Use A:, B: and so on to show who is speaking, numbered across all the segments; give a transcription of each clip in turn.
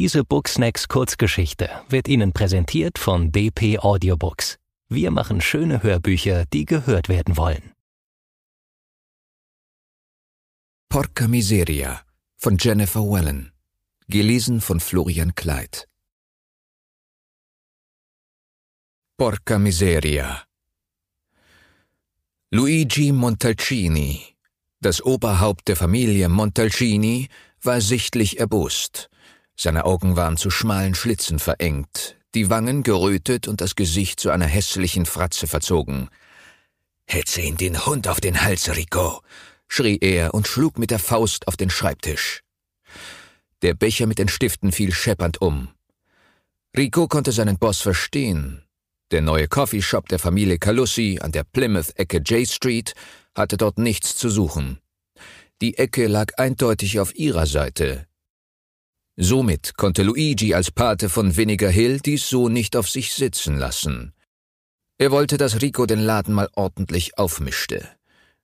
A: Diese Booksnacks Kurzgeschichte wird Ihnen präsentiert von DP Audiobooks. Wir machen schöne Hörbücher, die gehört werden wollen.
B: Porca Miseria von Jennifer Wellen. Gelesen von Florian Kleid. Porca Miseria. Luigi Montalcini, das Oberhaupt der Familie Montalcini, war sichtlich erbost. Seine Augen waren zu schmalen Schlitzen verengt, die Wangen gerötet und das Gesicht zu einer hässlichen Fratze verzogen. Hetze ihn den Hund auf den Hals, Rico, schrie er und schlug mit der Faust auf den Schreibtisch. Der Becher mit den Stiften fiel scheppernd um. Rico konnte seinen Boss verstehen. Der neue Coffeeshop der Familie Calussi an der Plymouth-Ecke J Street hatte dort nichts zu suchen. Die Ecke lag eindeutig auf ihrer Seite. Somit konnte Luigi als Pate von Vinegar Hill dies so nicht auf sich sitzen lassen. Er wollte, dass Rico den Laden mal ordentlich aufmischte.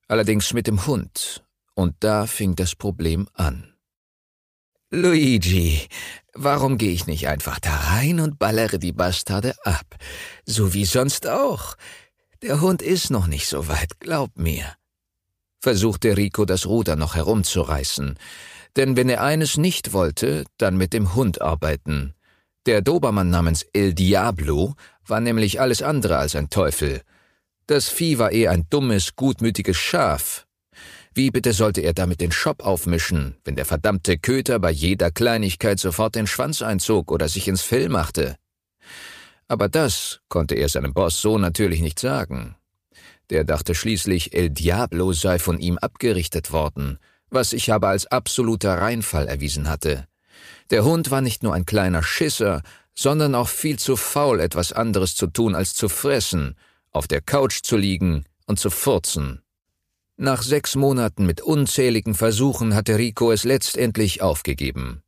B: Allerdings mit dem Hund. Und da fing das Problem an. Luigi, warum gehe ich nicht einfach da rein und ballere die Bastarde ab? So wie sonst auch. Der Hund ist noch nicht so weit, glaub mir. Versuchte Rico das Ruder noch herumzureißen. Denn wenn er eines nicht wollte, dann mit dem Hund arbeiten. Der Dobermann namens El Diablo war nämlich alles andere als ein Teufel. Das Vieh war eher ein dummes, gutmütiges Schaf, wie bitte sollte er damit den Shop aufmischen, wenn der verdammte Köter bei jeder Kleinigkeit sofort den Schwanz einzog oder sich ins Fell machte? Aber das konnte er seinem Boss so natürlich nicht sagen. Der dachte schließlich, El Diablo sei von ihm abgerichtet worden, was sich aber als absoluter Reinfall erwiesen hatte. Der Hund war nicht nur ein kleiner Schisser, sondern auch viel zu faul, etwas anderes zu tun als zu fressen, auf der Couch zu liegen und zu furzen. Nach sechs Monaten mit unzähligen Versuchen hatte Rico es letztendlich aufgegeben.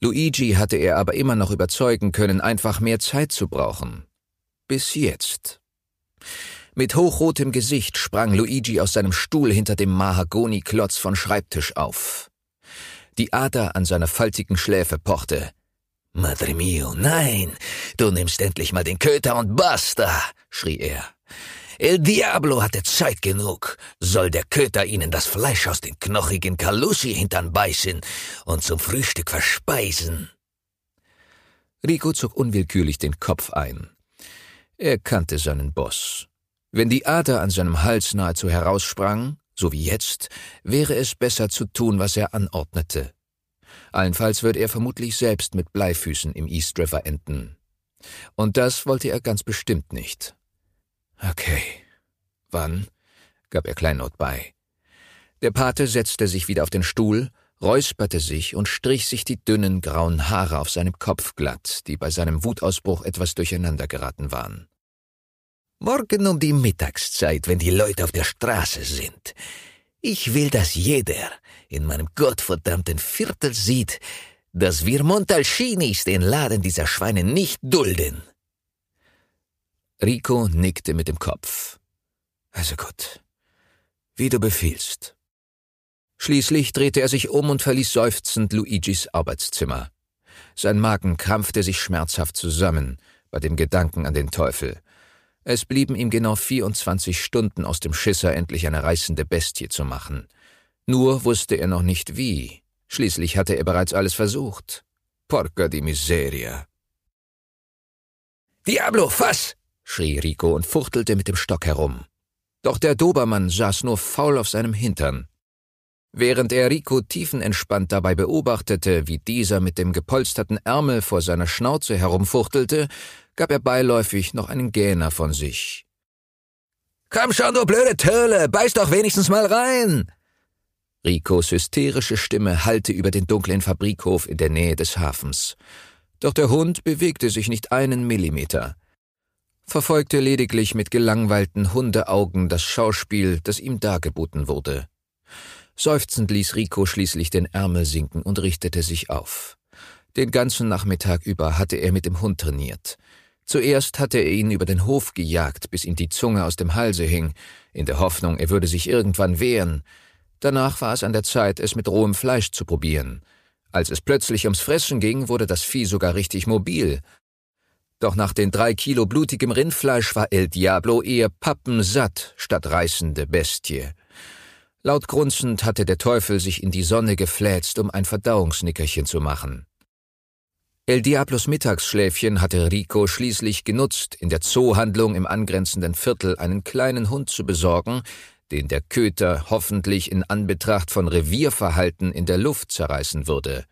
B: Luigi hatte er aber immer noch überzeugen können, einfach mehr Zeit zu brauchen. Bis jetzt. Mit hochrotem Gesicht sprang Luigi aus seinem Stuhl hinter dem Mahagoni-Klotz von Schreibtisch auf. Die Ader an seiner faltigen Schläfe pochte. Madre mio, nein, du nimmst endlich mal den Köter und basta, schrie er. El Diablo hatte Zeit genug. Soll der Köter ihnen das Fleisch aus den knochigen Kalusi-Hintern beißen und zum Frühstück verspeisen? Rico zog unwillkürlich den Kopf ein. Er kannte seinen Boss. Wenn die Ader an seinem Hals nahezu heraussprang, so wie jetzt, wäre es besser zu tun, was er anordnete. Allenfalls würde er vermutlich selbst mit Bleifüßen im East River enden. Und das wollte er ganz bestimmt nicht. Okay. Wann? gab er Kleinlaut bei. Der Pate setzte sich wieder auf den Stuhl, räusperte sich und strich sich die dünnen grauen Haare auf seinem Kopf glatt, die bei seinem Wutausbruch etwas durcheinander geraten waren. Morgen um die Mittagszeit, wenn die Leute auf der Straße sind. Ich will, dass jeder in meinem gottverdammten Viertel sieht, dass wir Montalcinis den Laden dieser Schweine nicht dulden. Rico nickte mit dem Kopf. Also gut. Wie du befiehlst. Schließlich drehte er sich um und verließ seufzend Luigis Arbeitszimmer. Sein Magen krampfte sich schmerzhaft zusammen bei dem Gedanken an den Teufel. Es blieben ihm genau 24 Stunden aus dem Schisser endlich eine reißende Bestie zu machen. Nur wusste er noch nicht wie. Schließlich hatte er bereits alles versucht. Porca di miseria. Diablo, fass! schrie Rico und fuchtelte mit dem Stock herum. Doch der Dobermann saß nur faul auf seinem Hintern. Während er Rico tiefenentspannt dabei beobachtete, wie dieser mit dem gepolsterten Ärmel vor seiner Schnauze herumfuchtelte, gab er beiläufig noch einen Gähner von sich. Komm schon, du blöde Töle, beiß doch wenigstens mal rein! Ricos hysterische Stimme hallte über den dunklen Fabrikhof in der Nähe des Hafens. Doch der Hund bewegte sich nicht einen Millimeter verfolgte lediglich mit gelangweilten Hundeaugen das Schauspiel, das ihm dargeboten wurde. Seufzend ließ Rico schließlich den Ärmel sinken und richtete sich auf. Den ganzen Nachmittag über hatte er mit dem Hund trainiert. Zuerst hatte er ihn über den Hof gejagt, bis ihm die Zunge aus dem Halse hing, in der Hoffnung, er würde sich irgendwann wehren. Danach war es an der Zeit, es mit rohem Fleisch zu probieren. Als es plötzlich ums Fressen ging, wurde das Vieh sogar richtig mobil. Doch nach den drei Kilo blutigem Rindfleisch war El Diablo eher pappensatt statt reißende Bestie. Laut grunzend hatte der Teufel sich in die Sonne gefläzt, um ein Verdauungsnickerchen zu machen. El Diablos Mittagsschläfchen hatte Rico schließlich genutzt, in der Zoohandlung im angrenzenden Viertel einen kleinen Hund zu besorgen, den der Köter hoffentlich in Anbetracht von Revierverhalten in der Luft zerreißen würde.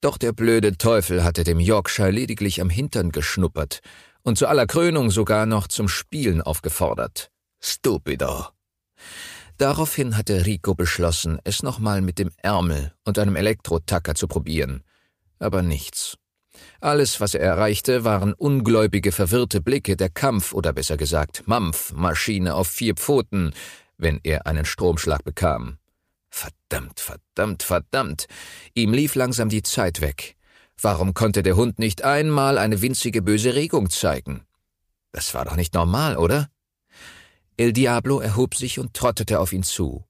B: Doch der blöde Teufel hatte dem Yorkshire lediglich am Hintern geschnuppert und zu aller Krönung sogar noch zum Spielen aufgefordert. Stupido. Daraufhin hatte Rico beschlossen, es nochmal mit dem Ärmel und einem Elektrotacker zu probieren. Aber nichts. Alles, was er erreichte, waren ungläubige, verwirrte Blicke der Kampf- oder besser gesagt Mampfmaschine auf vier Pfoten, wenn er einen Stromschlag bekam. Verdammt, verdammt, verdammt. Ihm lief langsam die Zeit weg. Warum konnte der Hund nicht einmal eine winzige böse Regung zeigen? Das war doch nicht normal, oder? El Diablo erhob sich und trottete auf ihn zu.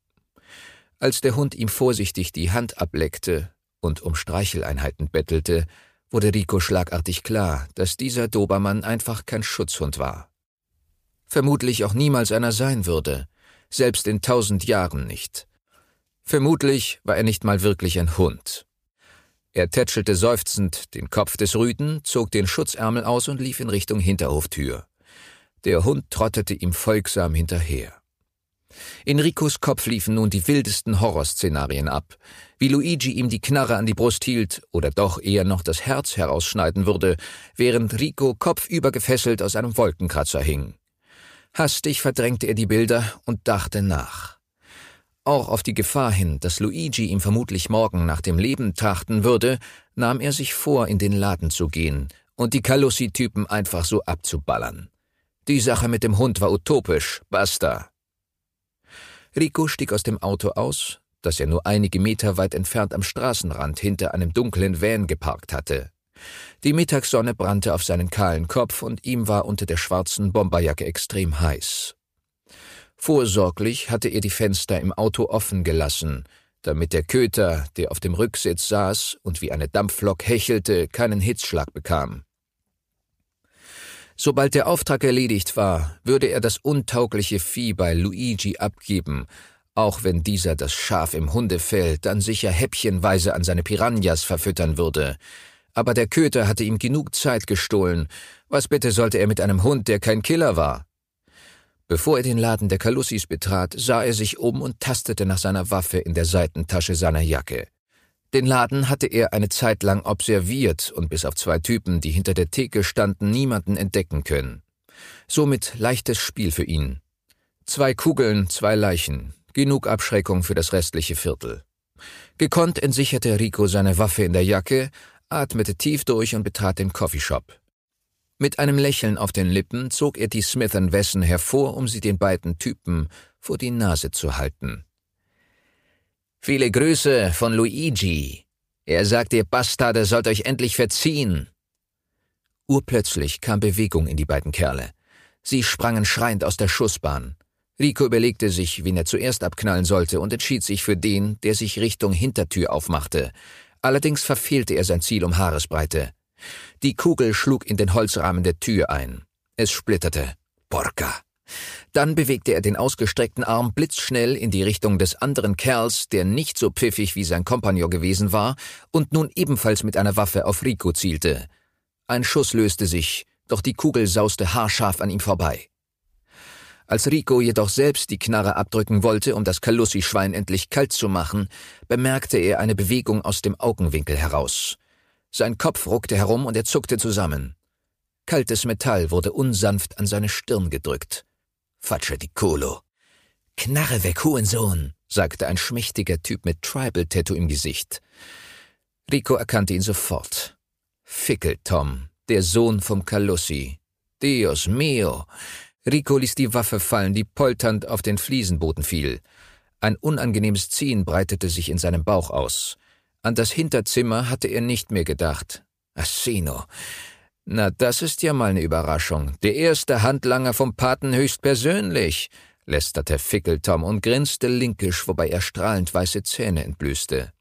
B: Als der Hund ihm vorsichtig die Hand ableckte und um Streicheleinheiten bettelte, wurde Rico schlagartig klar, dass dieser Dobermann einfach kein Schutzhund war. Vermutlich auch niemals einer sein würde, selbst in tausend Jahren nicht. Vermutlich war er nicht mal wirklich ein Hund. Er tätschelte seufzend den Kopf des Rüden, zog den Schutzärmel aus und lief in Richtung Hinterhoftür. Der Hund trottete ihm folgsam hinterher. In Ricos Kopf liefen nun die wildesten Horrorszenarien ab, wie Luigi ihm die Knarre an die Brust hielt oder doch eher noch das Herz herausschneiden würde, während Rico kopfüber gefesselt aus einem Wolkenkratzer hing. Hastig verdrängte er die Bilder und dachte nach. Auch auf die Gefahr hin, dass Luigi ihm vermutlich morgen nach dem Leben trachten würde, nahm er sich vor, in den Laden zu gehen und die Kalussi-Typen einfach so abzuballern. Die Sache mit dem Hund war utopisch, basta. Rico stieg aus dem Auto aus, das er nur einige Meter weit entfernt am Straßenrand hinter einem dunklen Van geparkt hatte. Die Mittagssonne brannte auf seinen kahlen Kopf und ihm war unter der schwarzen Bomberjacke extrem heiß. Vorsorglich hatte er die Fenster im Auto offen gelassen, damit der Köter, der auf dem Rücksitz saß und wie eine Dampflok hechelte, keinen Hitzschlag bekam. Sobald der Auftrag erledigt war, würde er das untaugliche Vieh bei Luigi abgeben, auch wenn dieser das Schaf im Hundefell dann sicher häppchenweise an seine Piranhas verfüttern würde. Aber der Köter hatte ihm genug Zeit gestohlen. Was bitte sollte er mit einem Hund, der kein Killer war? Bevor er den Laden der Kalussis betrat, sah er sich um und tastete nach seiner Waffe in der Seitentasche seiner Jacke. Den Laden hatte er eine Zeit lang observiert und bis auf zwei Typen, die hinter der Theke standen, niemanden entdecken können. Somit leichtes Spiel für ihn. Zwei Kugeln, zwei Leichen. Genug Abschreckung für das restliche Viertel. Gekonnt entsicherte Rico seine Waffe in der Jacke, atmete tief durch und betrat den Coffeeshop. Mit einem Lächeln auf den Lippen zog er die Smith Wesson hervor, um sie den beiden Typen vor die Nase zu halten. Viele Grüße von Luigi. Er sagt, ihr Bastarde sollt euch endlich verziehen. Urplötzlich kam Bewegung in die beiden Kerle. Sie sprangen schreiend aus der Schussbahn. Rico überlegte sich, wen er zuerst abknallen sollte und entschied sich für den, der sich Richtung Hintertür aufmachte. Allerdings verfehlte er sein Ziel um Haaresbreite. Die Kugel schlug in den Holzrahmen der Tür ein. Es splitterte. Porca. Dann bewegte er den ausgestreckten Arm blitzschnell in die Richtung des anderen Kerls, der nicht so pfiffig wie sein Kompagnon gewesen war und nun ebenfalls mit einer Waffe auf Rico zielte. Ein Schuss löste sich, doch die Kugel sauste haarscharf an ihm vorbei. Als Rico jedoch selbst die Knarre abdrücken wollte, um das Kalussi-Schwein endlich kalt zu machen, bemerkte er eine Bewegung aus dem Augenwinkel heraus. Sein Kopf ruckte herum und er zuckte zusammen. Kaltes Metall wurde unsanft an seine Stirn gedrückt. Kolo. Knarre weg, Hurensohn, sagte ein schmächtiger Typ mit Tribal-Tattoo im Gesicht. Rico erkannte ihn sofort. Fickel Tom, der Sohn vom Calussi. Dios mio! Rico ließ die Waffe fallen, die polternd auf den Fliesenboden fiel. Ein unangenehmes Ziehen breitete sich in seinem Bauch aus. An das Hinterzimmer hatte er nicht mehr gedacht. Assino. Na, das ist ja mal eine Überraschung. Der erste Handlanger vom Paten höchstpersönlich, lästerte Fickel Tom und grinste linkisch, wobei er strahlend weiße Zähne entblößte.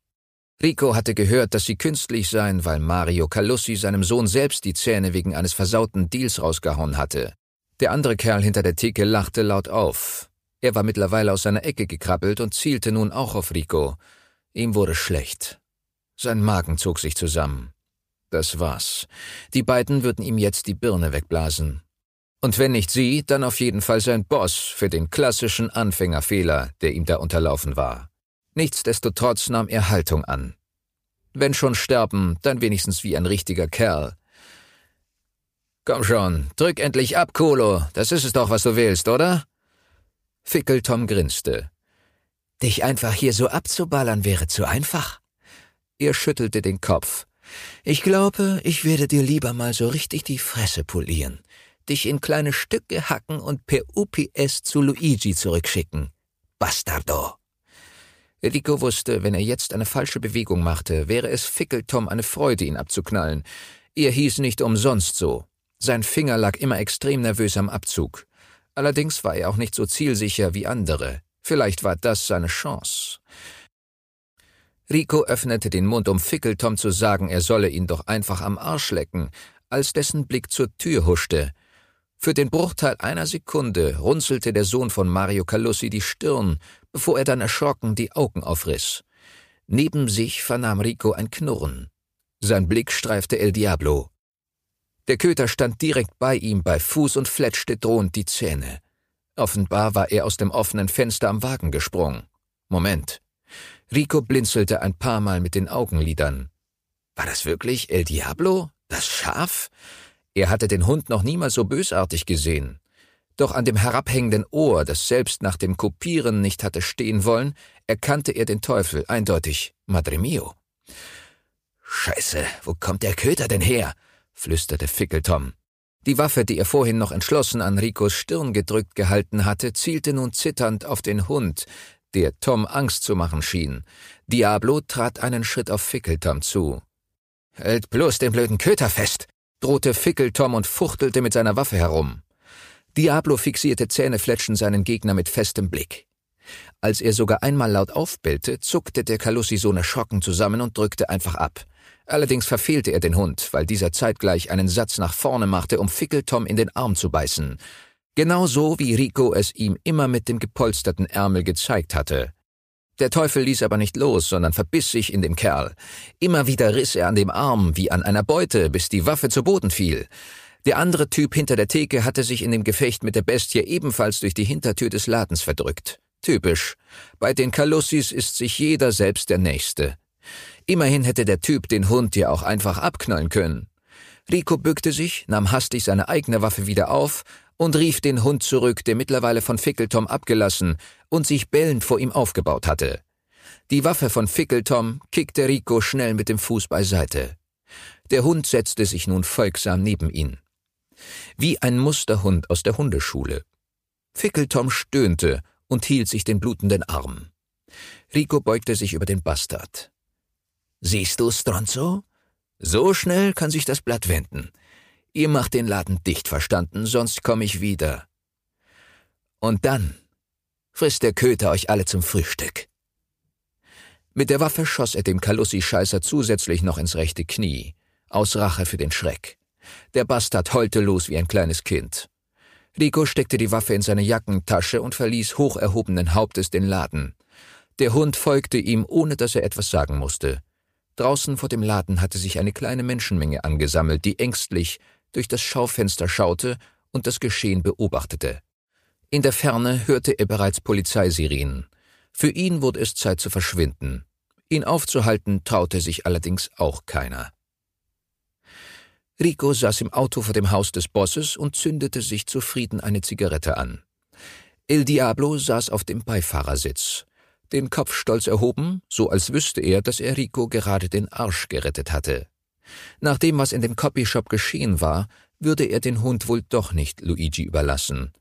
B: Rico hatte gehört, dass sie künstlich seien, weil Mario Calussi seinem Sohn selbst die Zähne wegen eines versauten Deals rausgehauen hatte. Der andere Kerl hinter der Theke lachte laut auf. Er war mittlerweile aus seiner Ecke gekrabbelt und zielte nun auch auf Rico. Ihm wurde schlecht. Sein Magen zog sich zusammen. Das war's. Die beiden würden ihm jetzt die Birne wegblasen. Und wenn nicht sie, dann auf jeden Fall sein Boss für den klassischen Anfängerfehler, der ihm da unterlaufen war. Nichtsdestotrotz nahm er Haltung an. Wenn schon sterben, dann wenigstens wie ein richtiger Kerl. Komm schon, drück endlich ab, Kolo. Das ist es doch, was du willst, oder? Fickeltom grinste. Dich einfach hier so abzuballern wäre zu einfach. Er schüttelte den Kopf. Ich glaube, ich werde dir lieber mal so richtig die Fresse polieren, dich in kleine Stücke hacken und per UPS zu Luigi zurückschicken. Bastardo. Rico wusste, wenn er jetzt eine falsche Bewegung machte, wäre es Fickeltom eine Freude, ihn abzuknallen. Er hieß nicht umsonst so. Sein Finger lag immer extrem nervös am Abzug. Allerdings war er auch nicht so zielsicher wie andere. Vielleicht war das seine Chance. Rico öffnete den Mund, um Fickeltom zu sagen, er solle ihn doch einfach am Arsch lecken, als dessen Blick zur Tür huschte. Für den Bruchteil einer Sekunde runzelte der Sohn von Mario Calussi die Stirn, bevor er dann erschrocken die Augen aufriss. Neben sich vernahm Rico ein Knurren. Sein Blick streifte El Diablo. Der Köter stand direkt bei ihm bei Fuß und fletschte drohend die Zähne. Offenbar war er aus dem offenen Fenster am Wagen gesprungen. Moment. Rico blinzelte ein paar Mal mit den Augenlidern. War das wirklich El Diablo? Das Schaf? Er hatte den Hund noch niemals so bösartig gesehen. Doch an dem herabhängenden Ohr, das selbst nach dem Kopieren nicht hatte stehen wollen, erkannte er den Teufel eindeutig. Madre mio. Scheiße, wo kommt der Köter denn her? flüsterte Fickeltom. Die Waffe, die er vorhin noch entschlossen an Ricos Stirn gedrückt gehalten hatte, zielte nun zitternd auf den Hund, der Tom Angst zu machen schien. Diablo trat einen Schritt auf Fickeltom zu. Hält bloß den blöden Köter fest, drohte Fickeltom und fuchtelte mit seiner Waffe herum. Diablo fixierte Zähnefletschen seinen Gegner mit festem Blick. Als er sogar einmal laut aufbellte, zuckte der Kalussi-Sohn erschrocken zusammen und drückte einfach ab. Allerdings verfehlte er den Hund, weil dieser zeitgleich einen Satz nach vorne machte, um Fickeltom in den Arm zu beißen. Genauso wie Rico es ihm immer mit dem gepolsterten Ärmel gezeigt hatte. Der Teufel ließ aber nicht los, sondern verbiss sich in dem Kerl. Immer wieder riss er an dem Arm wie an einer Beute, bis die Waffe zu Boden fiel. Der andere Typ hinter der Theke hatte sich in dem Gefecht mit der Bestie ebenfalls durch die Hintertür des Ladens verdrückt. Typisch. Bei den Kalussis ist sich jeder selbst der Nächste. Immerhin hätte der Typ den Hund ja auch einfach abknallen können. Rico bückte sich, nahm hastig seine eigene Waffe wieder auf und rief den Hund zurück, der mittlerweile von Fickeltom abgelassen und sich bellend vor ihm aufgebaut hatte. Die Waffe von Fickeltom kickte Rico schnell mit dem Fuß beiseite. Der Hund setzte sich nun folgsam neben ihn. Wie ein Musterhund aus der Hundeschule. Fickeltom stöhnte und hielt sich den blutenden Arm. Rico beugte sich über den Bastard. Siehst du, Stronzo? So schnell kann sich das Blatt wenden. Ihr macht den Laden dicht, verstanden, sonst komme ich wieder. Und dann frisst der Köter euch alle zum Frühstück. Mit der Waffe schoss er dem Kalussi-Scheißer zusätzlich noch ins rechte Knie, aus Rache für den Schreck. Der Bastard heulte los wie ein kleines Kind. Rico steckte die Waffe in seine Jackentasche und verließ hoch erhobenen Hauptes den Laden. Der Hund folgte ihm, ohne dass er etwas sagen musste. Draußen vor dem Laden hatte sich eine kleine Menschenmenge angesammelt, die ängstlich, durch das Schaufenster schaute und das Geschehen beobachtete. In der Ferne hörte er bereits Polizeisirenen. Für ihn wurde es Zeit zu verschwinden. Ihn aufzuhalten traute sich allerdings auch keiner. Rico saß im Auto vor dem Haus des Bosses und zündete sich zufrieden eine Zigarette an. El Diablo saß auf dem Beifahrersitz, den Kopf stolz erhoben, so als wüsste er, dass er Rico gerade den Arsch gerettet hatte. Nach dem, was in dem Copyshop geschehen war, würde er den Hund wohl doch nicht Luigi überlassen.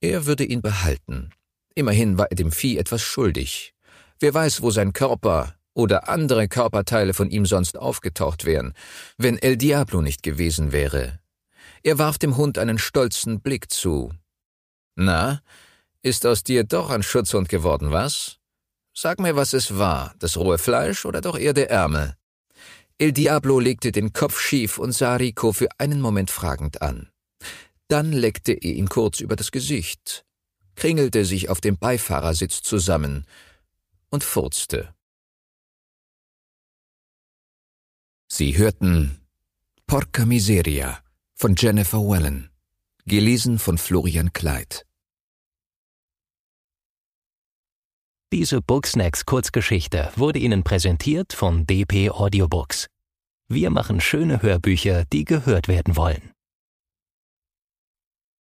B: Er würde ihn behalten. Immerhin war er dem Vieh etwas schuldig. Wer weiß, wo sein Körper oder andere Körperteile von ihm sonst aufgetaucht wären, wenn El Diablo nicht gewesen wäre. Er warf dem Hund einen stolzen Blick zu. Na, ist aus dir doch ein Schutzhund geworden, was? Sag mir, was es war, das rohe Fleisch oder doch eher der Ärmel? El Diablo legte den Kopf schief und sah Rico für einen Moment fragend an. Dann leckte er ihn kurz über das Gesicht, kringelte sich auf dem Beifahrersitz zusammen und furzte. Sie hörten Porca Miseria von Jennifer Wellen, gelesen von Florian Kleid.
A: Diese Booksnacks Kurzgeschichte wurde Ihnen präsentiert von DP Audiobooks. Wir machen schöne Hörbücher, die gehört werden wollen.